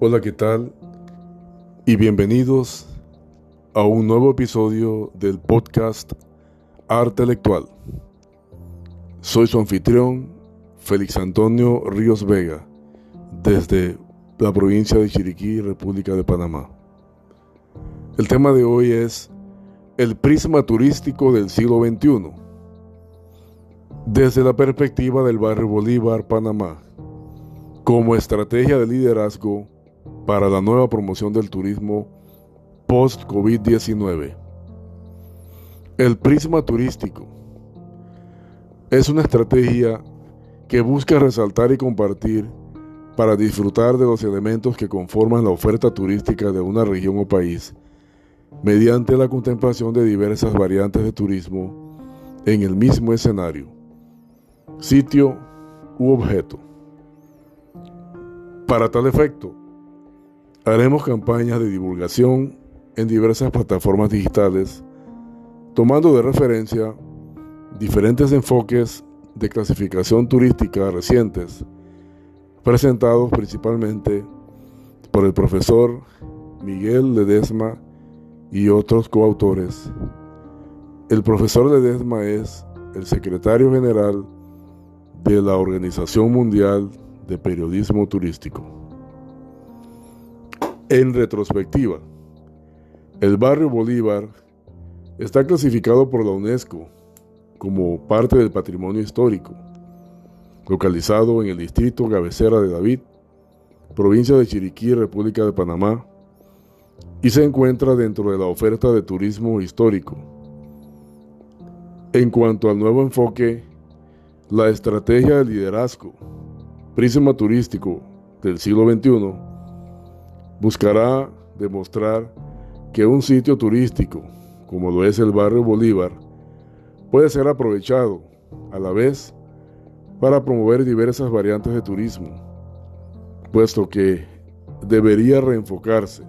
Hola, ¿qué tal? Y bienvenidos a un nuevo episodio del podcast Arte Lectual. Soy su anfitrión, Félix Antonio Ríos Vega, desde la provincia de Chiriquí, República de Panamá. El tema de hoy es el prisma turístico del siglo XXI, desde la perspectiva del barrio Bolívar, Panamá, como estrategia de liderazgo para la nueva promoción del turismo post-COVID-19. El prisma turístico es una estrategia que busca resaltar y compartir para disfrutar de los elementos que conforman la oferta turística de una región o país mediante la contemplación de diversas variantes de turismo en el mismo escenario, sitio u objeto. Para tal efecto, haremos campañas de divulgación en diversas plataformas digitales, tomando de referencia diferentes enfoques de clasificación turística recientes, presentados principalmente por el profesor Miguel Ledesma y otros coautores. El profesor Ledesma es el secretario general de la Organización Mundial de Periodismo Turístico. En retrospectiva, el barrio Bolívar está clasificado por la UNESCO como parte del patrimonio histórico, localizado en el distrito Cabecera de David, provincia de Chiriquí, República de Panamá, y se encuentra dentro de la oferta de turismo histórico. En cuanto al nuevo enfoque, la estrategia de liderazgo, prisma turístico del siglo XXI, buscará demostrar que un sitio turístico, como lo es el barrio Bolívar, puede ser aprovechado a la vez para promover diversas variantes de turismo, puesto que debería reenfocarse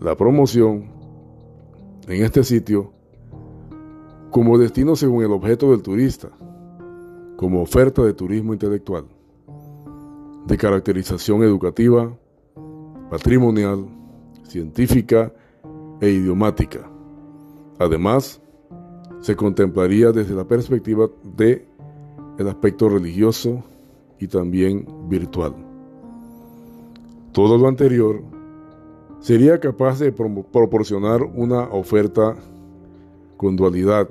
la promoción en este sitio como destino según el objeto del turista, como oferta de turismo intelectual, de caracterización educativa, patrimonial, científica e idiomática. Además, se contemplaría desde la perspectiva de el aspecto religioso y también virtual. Todo lo anterior sería capaz de proporcionar una oferta con dualidad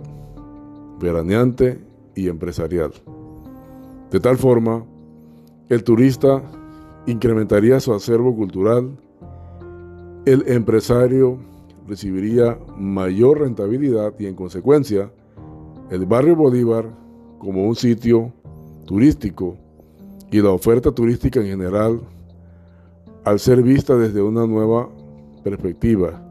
veraneante y empresarial. De tal forma, el turista incrementaría su acervo cultural, el empresario recibiría mayor rentabilidad y en consecuencia, el barrio Bolívar como un sitio turístico y la oferta turística en general, al ser vista desde una nueva perspectiva,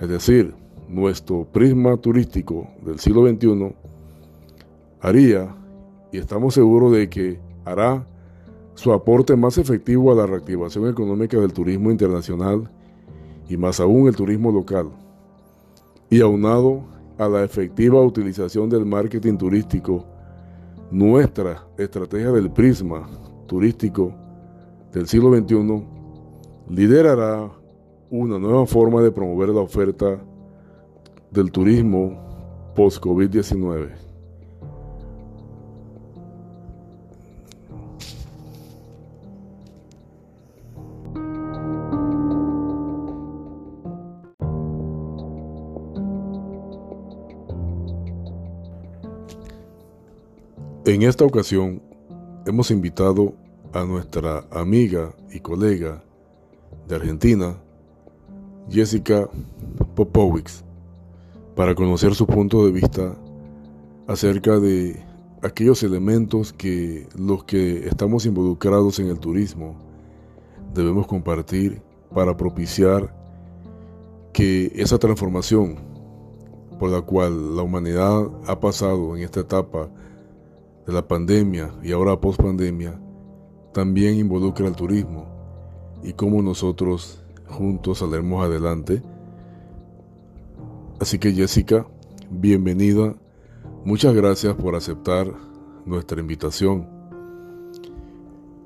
es decir, nuestro prisma turístico del siglo XXI, haría, y estamos seguros de que hará, su aporte más efectivo a la reactivación económica del turismo internacional y más aún el turismo local, y aunado a la efectiva utilización del marketing turístico, nuestra estrategia del prisma turístico del siglo XXI liderará una nueva forma de promover la oferta del turismo post-COVID-19. En esta ocasión hemos invitado a nuestra amiga y colega de Argentina, Jessica Popowicz, para conocer su punto de vista acerca de aquellos elementos que los que estamos involucrados en el turismo debemos compartir para propiciar que esa transformación por la cual la humanidad ha pasado en esta etapa de la pandemia y ahora post pandemia también involucra al turismo y cómo nosotros juntos saldremos adelante. Así que Jessica, bienvenida. Muchas gracias por aceptar nuestra invitación.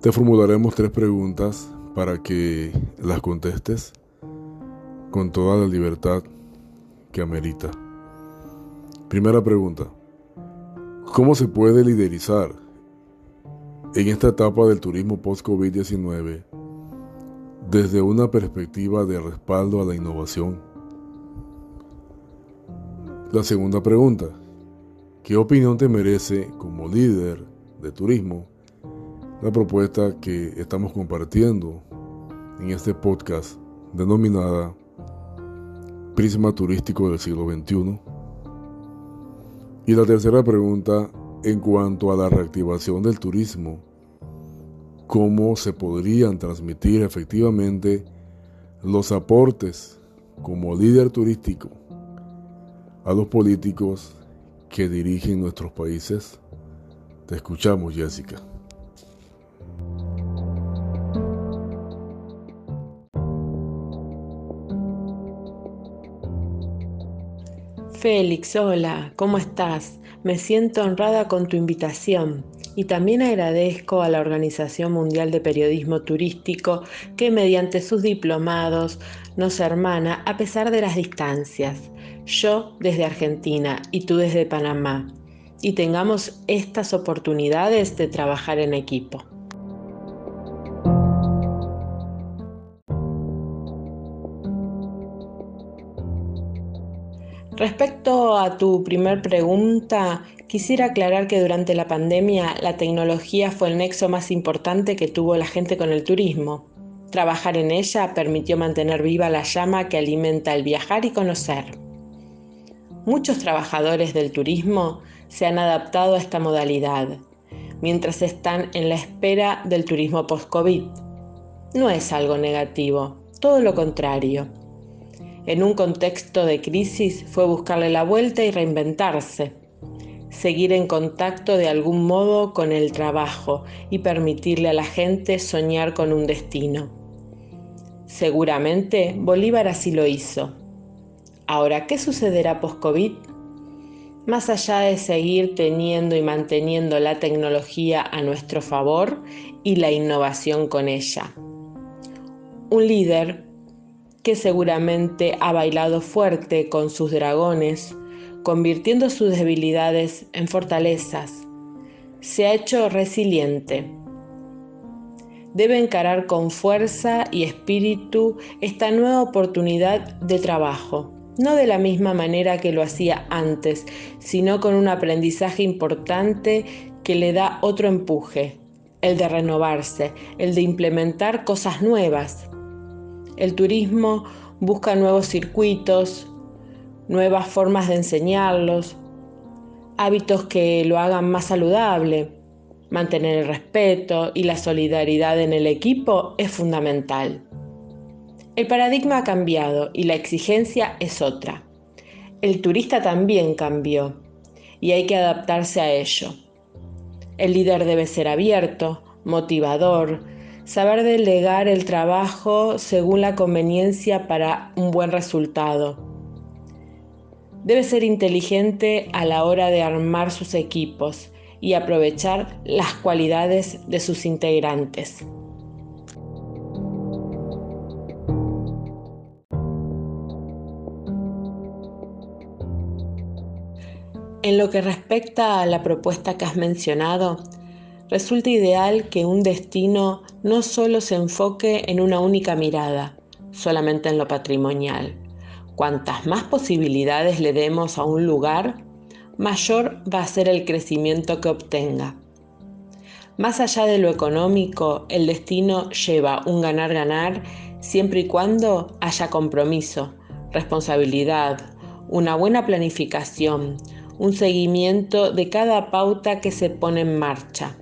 Te formularemos tres preguntas para que las contestes con toda la libertad que amerita. Primera pregunta. ¿Cómo se puede liderizar en esta etapa del turismo post-COVID-19 desde una perspectiva de respaldo a la innovación? La segunda pregunta. ¿Qué opinión te merece como líder de turismo la propuesta que estamos compartiendo en este podcast denominada Prisma Turístico del siglo XXI? Y la tercera pregunta, en cuanto a la reactivación del turismo, ¿cómo se podrían transmitir efectivamente los aportes como líder turístico a los políticos que dirigen nuestros países? Te escuchamos, Jessica. Félix, hola, ¿cómo estás? Me siento honrada con tu invitación y también agradezco a la Organización Mundial de Periodismo Turístico que mediante sus diplomados nos hermana a pesar de las distancias. Yo desde Argentina y tú desde Panamá. Y tengamos estas oportunidades de trabajar en equipo. Respecto a tu primer pregunta, quisiera aclarar que durante la pandemia la tecnología fue el nexo más importante que tuvo la gente con el turismo. Trabajar en ella permitió mantener viva la llama que alimenta el viajar y conocer. Muchos trabajadores del turismo se han adaptado a esta modalidad, mientras están en la espera del turismo post-COVID. No es algo negativo, todo lo contrario en un contexto de crisis fue buscarle la vuelta y reinventarse, seguir en contacto de algún modo con el trabajo y permitirle a la gente soñar con un destino. Seguramente Bolívar así lo hizo. Ahora, ¿qué sucederá post-COVID? Más allá de seguir teniendo y manteniendo la tecnología a nuestro favor y la innovación con ella. Un líder que seguramente ha bailado fuerte con sus dragones, convirtiendo sus debilidades en fortalezas. Se ha hecho resiliente. Debe encarar con fuerza y espíritu esta nueva oportunidad de trabajo, no de la misma manera que lo hacía antes, sino con un aprendizaje importante que le da otro empuje, el de renovarse, el de implementar cosas nuevas, el turismo busca nuevos circuitos, nuevas formas de enseñarlos, hábitos que lo hagan más saludable. Mantener el respeto y la solidaridad en el equipo es fundamental. El paradigma ha cambiado y la exigencia es otra. El turista también cambió y hay que adaptarse a ello. El líder debe ser abierto, motivador, saber delegar el trabajo según la conveniencia para un buen resultado. Debe ser inteligente a la hora de armar sus equipos y aprovechar las cualidades de sus integrantes. En lo que respecta a la propuesta que has mencionado, resulta ideal que un destino no solo se enfoque en una única mirada, solamente en lo patrimonial. Cuantas más posibilidades le demos a un lugar, mayor va a ser el crecimiento que obtenga. Más allá de lo económico, el destino lleva un ganar-ganar siempre y cuando haya compromiso, responsabilidad, una buena planificación, un seguimiento de cada pauta que se pone en marcha.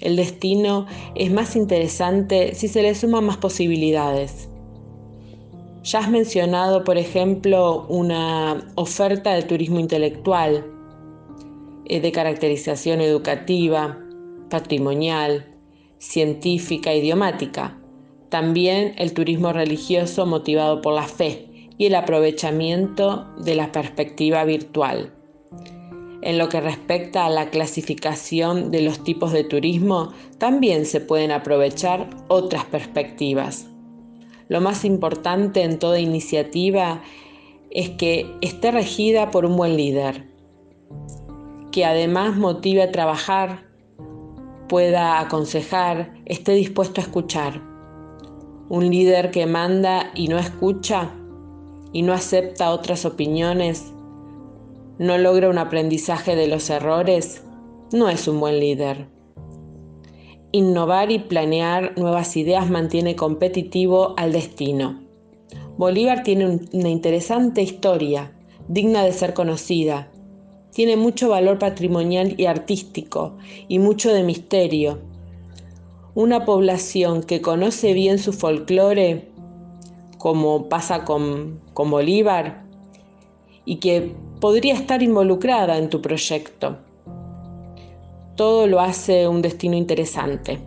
El destino es más interesante si se le suman más posibilidades. Ya has mencionado, por ejemplo, una oferta de turismo intelectual, eh, de caracterización educativa, patrimonial, científica, idiomática. También el turismo religioso motivado por la fe y el aprovechamiento de la perspectiva virtual. En lo que respecta a la clasificación de los tipos de turismo, también se pueden aprovechar otras perspectivas. Lo más importante en toda iniciativa es que esté regida por un buen líder, que además motive a trabajar, pueda aconsejar, esté dispuesto a escuchar. Un líder que manda y no escucha y no acepta otras opiniones, no logra un aprendizaje de los errores, no es un buen líder. Innovar y planear nuevas ideas mantiene competitivo al destino. Bolívar tiene una interesante historia, digna de ser conocida. Tiene mucho valor patrimonial y artístico y mucho de misterio. Una población que conoce bien su folclore, como pasa con, con Bolívar, y que podría estar involucrada en tu proyecto todo lo hace un destino interesante.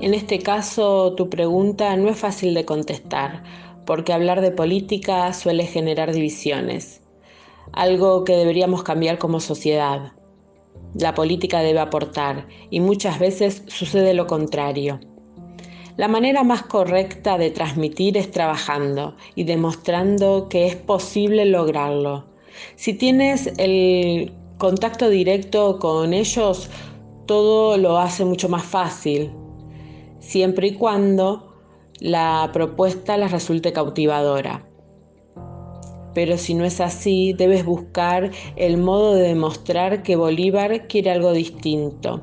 En este caso, tu pregunta no es fácil de contestar, porque hablar de política suele generar divisiones, algo que deberíamos cambiar como sociedad. La política debe aportar y muchas veces sucede lo contrario. La manera más correcta de transmitir es trabajando y demostrando que es posible lograrlo. Si tienes el contacto directo con ellos, todo lo hace mucho más fácil, siempre y cuando la propuesta les resulte cautivadora. Pero si no es así, debes buscar el modo de demostrar que Bolívar quiere algo distinto,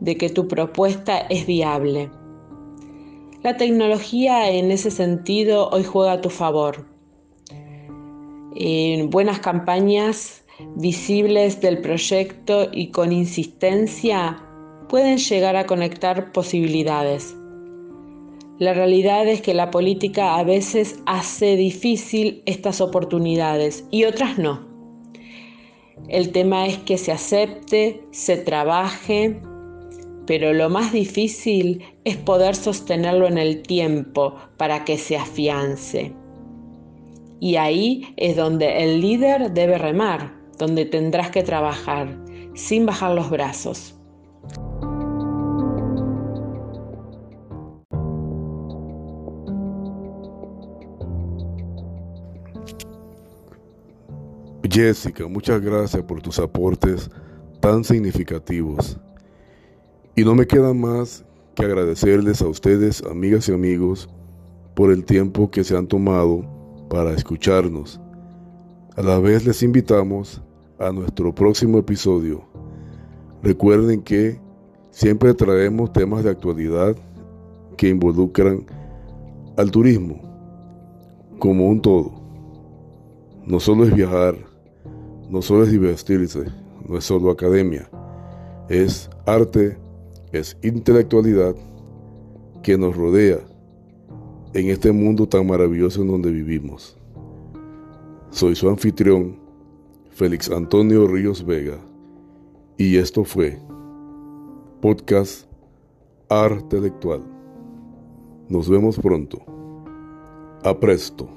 de que tu propuesta es viable. La tecnología en ese sentido hoy juega a tu favor. En buenas campañas visibles del proyecto y con insistencia pueden llegar a conectar posibilidades. La realidad es que la política a veces hace difícil estas oportunidades y otras no. El tema es que se acepte, se trabaje pero lo más difícil es poder sostenerlo en el tiempo para que se afiance. Y ahí es donde el líder debe remar, donde tendrás que trabajar, sin bajar los brazos. Jessica, muchas gracias por tus aportes tan significativos. Y no me queda más que agradecerles a ustedes, amigas y amigos, por el tiempo que se han tomado para escucharnos. A la vez les invitamos a nuestro próximo episodio. Recuerden que siempre traemos temas de actualidad que involucran al turismo como un todo. No solo es viajar, no solo es divertirse, no es solo academia, es arte, es intelectualidad que nos rodea en este mundo tan maravilloso en donde vivimos. Soy su anfitrión, Félix Antonio Ríos Vega, y esto fue Podcast Arte Intelectual. Nos vemos pronto. A presto.